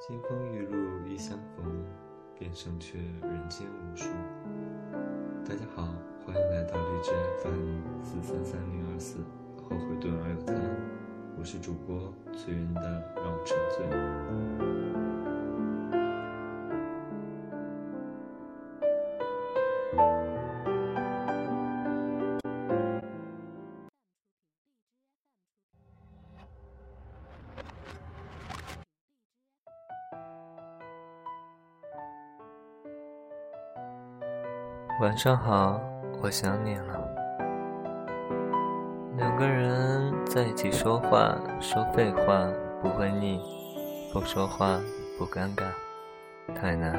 金风玉露一相逢，便胜却人间无数。大家好，欢迎来到荔枝 FM 四三三零二四，后悔顿而有他，我是主播醉人的让我沉醉。晚上好，我想你了。两个人在一起说话，说废话不会腻，不说话不尴尬，太难。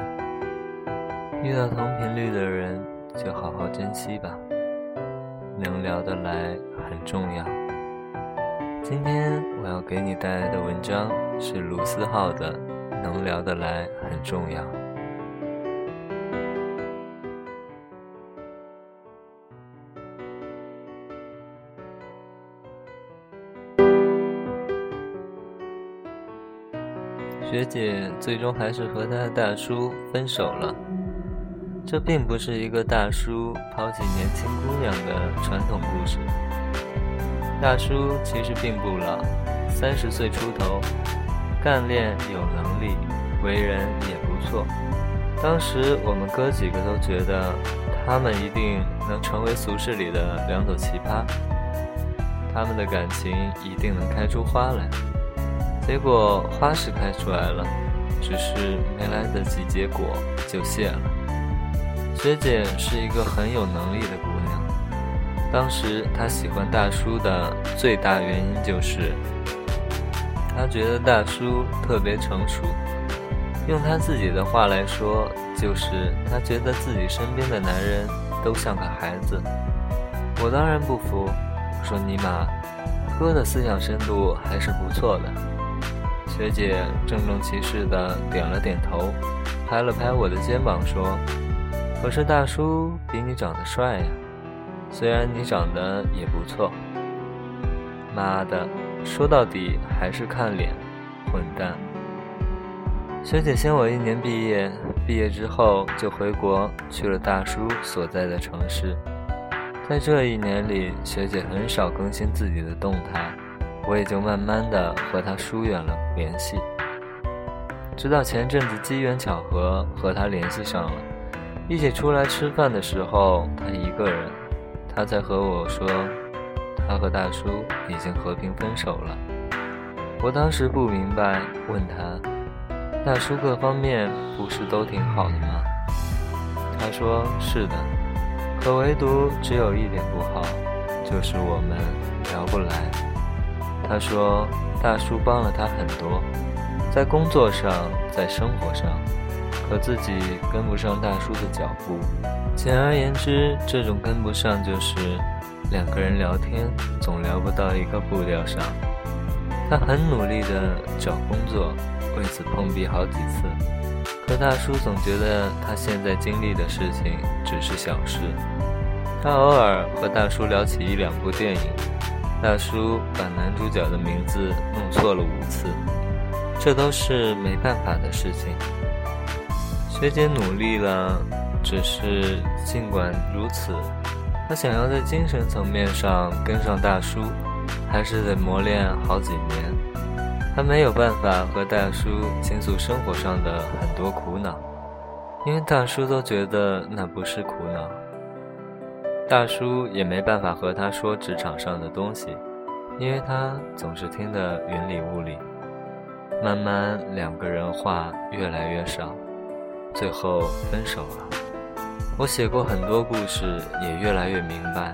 遇到同频率的人，就好好珍惜吧。能聊得来很重要。今天我要给你带来的文章是卢思浩的《能聊得来很重要》。学姐最终还是和她的大叔分手了。这并不是一个大叔抛弃年轻姑娘的传统故事。大叔其实并不老，三十岁出头，干练有能力，为人也不错。当时我们哥几个都觉得他们一定能成为俗世里的两朵奇葩，他们的感情一定能开出花来。结果花是开出来了，只是没来得及结果就谢了。学姐是一个很有能力的姑娘，当时她喜欢大叔的最大原因就是，她觉得大叔特别成熟。用她自己的话来说，就是她觉得自己身边的男人都像个孩子。我当然不服，我说尼玛，哥的思想深度还是不错的。学姐郑重其事地点了点头，拍了拍我的肩膀说：“可是大叔比你长得帅呀，虽然你长得也不错。”妈的，说到底还是看脸，混蛋！学姐先我一年毕业，毕业之后就回国去了大叔所在的城市，在这一年里，学姐很少更新自己的动态。我也就慢慢的和她疏远了联系，直到前阵子机缘巧合和他联系上了，一起出来吃饭的时候，他一个人，他才和我说，他和大叔已经和平分手了。我当时不明白，问他，大叔各方面不是都挺好的吗？他说是的，可唯独只有一点不好，就是我们聊不来。他说：“大叔帮了他很多，在工作上，在生活上，可自己跟不上大叔的脚步。简而言之，这种跟不上就是两个人聊天总聊不到一个步调上。他很努力地找工作，为此碰壁好几次，可大叔总觉得他现在经历的事情只是小事。他偶尔和大叔聊起一两部电影。”大叔把男主角的名字弄错了五次，这都是没办法的事情。学姐努力了，只是尽管如此，她想要在精神层面上跟上大叔，还是得磨练好几年。她没有办法和大叔倾诉生活上的很多苦恼，因为大叔都觉得那不是苦恼。大叔也没办法和他说职场上的东西，因为他总是听得云里雾里。慢慢，两个人话越来越少，最后分手了。我写过很多故事，也越来越明白，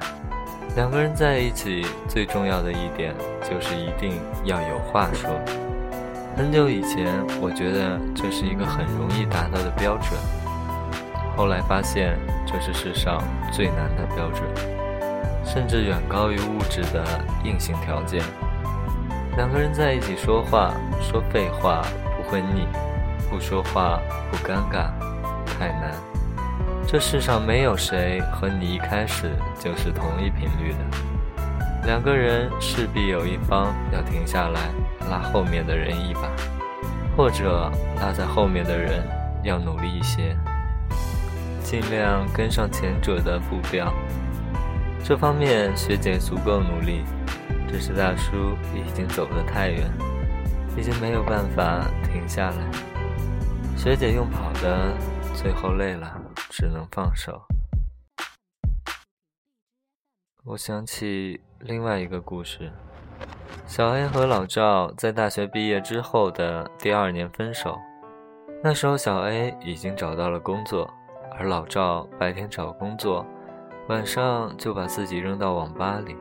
两个人在一起最重要的一点就是一定要有话说。很久以前，我觉得这是一个很容易达到的标准。后来发现，这是世上最难的标准，甚至远高于物质的硬性条件。两个人在一起说话，说废话不会腻，不说话不尴尬，太难。这世上没有谁和你一开始就是同一频率的，两个人势必有一方要停下来，拉后面的人一把，或者落在后面的人要努力一些，尽量跟上前者的步调。这方面学姐足够努力，只是大叔已经走得太远，已经没有办法停下来。学姐用跑的，最后累了，只能放手。我想起另外一个故事。小 A 和老赵在大学毕业之后的第二年分手。那时候，小 A 已经找到了工作，而老赵白天找工作，晚上就把自己扔到网吧里。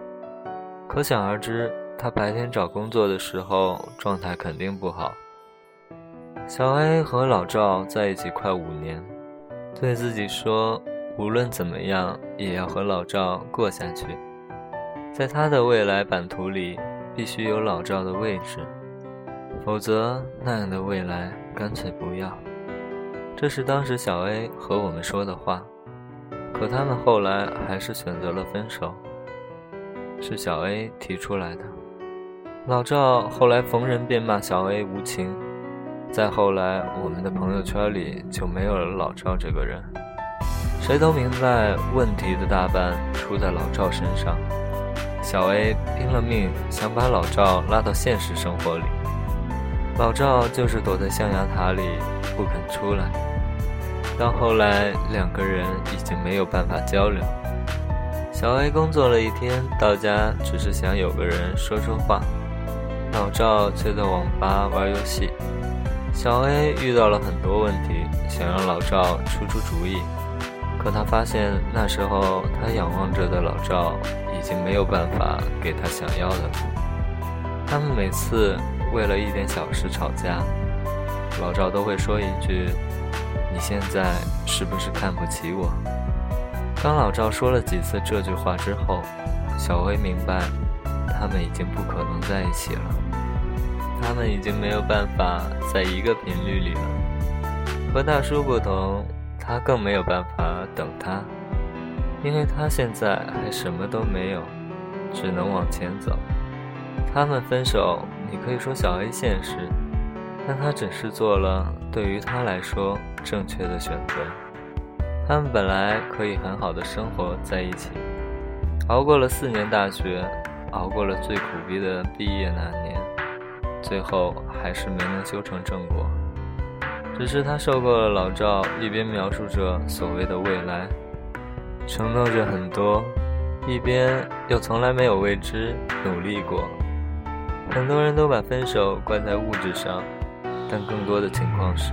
可想而知，他白天找工作的时候状态肯定不好。小 A 和老赵在一起快五年，对自己说，无论怎么样也要和老赵过下去。在他的未来版图里。必须有老赵的位置，否则那样的未来干脆不要。这是当时小 A 和我们说的话，可他们后来还是选择了分手。是小 A 提出来的。老赵后来逢人便骂小 A 无情，再后来我们的朋友圈里就没有了老赵这个人。谁都明白问题的大半出在老赵身上。小 A 拼了命想把老赵拉到现实生活里，老赵就是躲在象牙塔里不肯出来。到后来，两个人已经没有办法交流。小 A 工作了一天，到家只是想有个人说说话，老赵却在网吧玩游戏。小 A 遇到了很多问题，想让老赵出出主意，可他发现那时候他仰望着的老赵。已经没有办法给他想要的了。他们每次为了一点小事吵架，老赵都会说一句：“你现在是不是看不起我？”当老赵说了几次这句话之后，小薇明白，他们已经不可能在一起了。他们已经没有办法在一个频率里了。和大叔不同，他更没有办法等他。因为他现在还什么都没有，只能往前走。他们分手，你可以说小 A 现实，但他只是做了对于他来说正确的选择。他们本来可以很好的生活在一起，熬过了四年大学，熬过了最苦逼的毕业那年，最后还是没能修成正果。只是他受够了老赵一边描述着所谓的未来。承诺着很多，一边又从来没有为之努力过。很多人都把分手怪在物质上，但更多的情况是，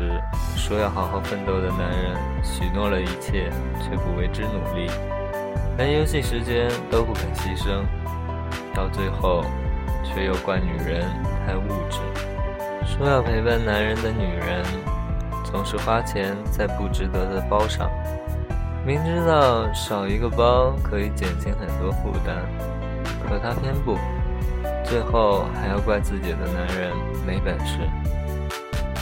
说要好好奋斗的男人许诺了一切，却不为之努力，连游戏时间都不肯牺牲，到最后却又怪女人太物质。说要陪伴男人的女人，总是花钱在不值得的包上。明知道少一个包可以减轻很多负担，可他偏不，最后还要怪自己的男人没本事。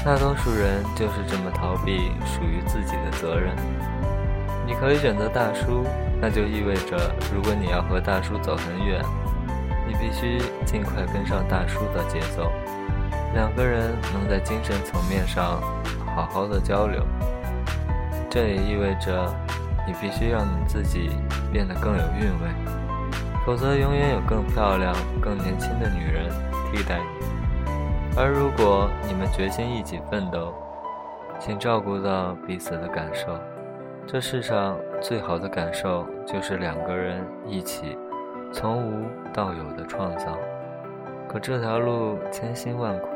大多数人就是这么逃避属于自己的责任。你可以选择大叔，那就意味着如果你要和大叔走很远，你必须尽快跟上大叔的节奏，两个人能在精神层面上好好的交流。这也意味着。你必须让你自己变得更有韵味，否则永远有更漂亮、更年轻的女人替代你。而如果你们决心一起奋斗，请照顾到彼此的感受。这世上最好的感受就是两个人一起从无到有的创造。可这条路千辛万苦，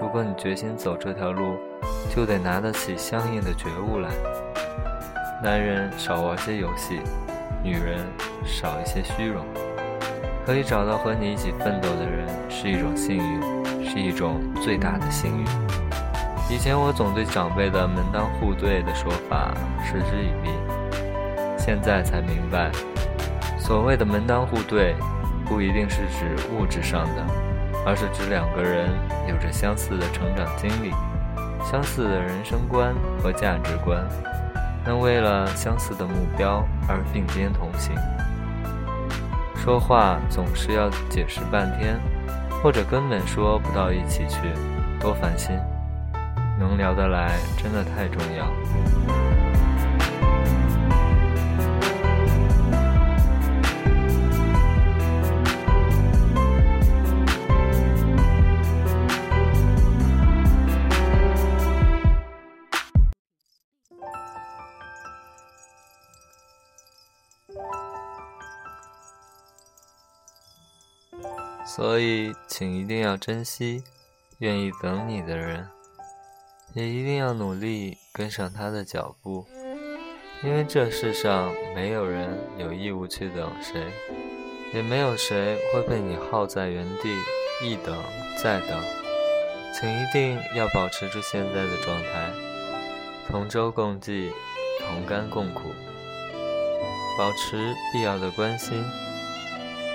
如果你决心走这条路，就得拿得起相应的觉悟来。男人少玩些游戏，女人少一些虚荣。可以找到和你一起奋斗的人是一种幸运，是一种最大的幸运。以前我总对长辈的门当户对的说法嗤之以鼻，现在才明白，所谓的门当户对，不一定是指物质上的，而是指两个人有着相似的成长经历，相似的人生观和价值观。能为了相似的目标而并肩同行。说话总是要解释半天，或者根本说不到一起去，多烦心。能聊得来真的太重要。所以，请一定要珍惜愿意等你的人，也一定要努力跟上他的脚步，因为这世上没有人有义务去等谁，也没有谁会被你耗在原地一等再等。请一定要保持住现在的状态，同舟共济，同甘共苦，保持必要的关心。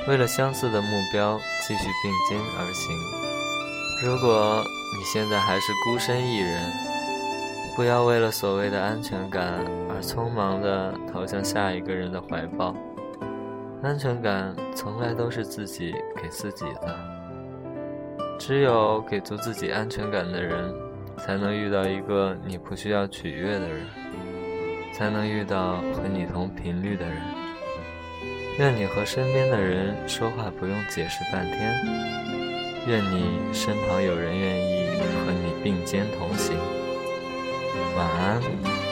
为了相似的目标，继续并肩而行。如果你现在还是孤身一人，不要为了所谓的安全感而匆忙地投向下一个人的怀抱。安全感从来都是自己给自己的。只有给足自己安全感的人，才能遇到一个你不需要取悦的人，才能遇到和你同频率的人。愿你和身边的人说话不用解释半天。愿你身旁有人愿意和你并肩同行。晚安。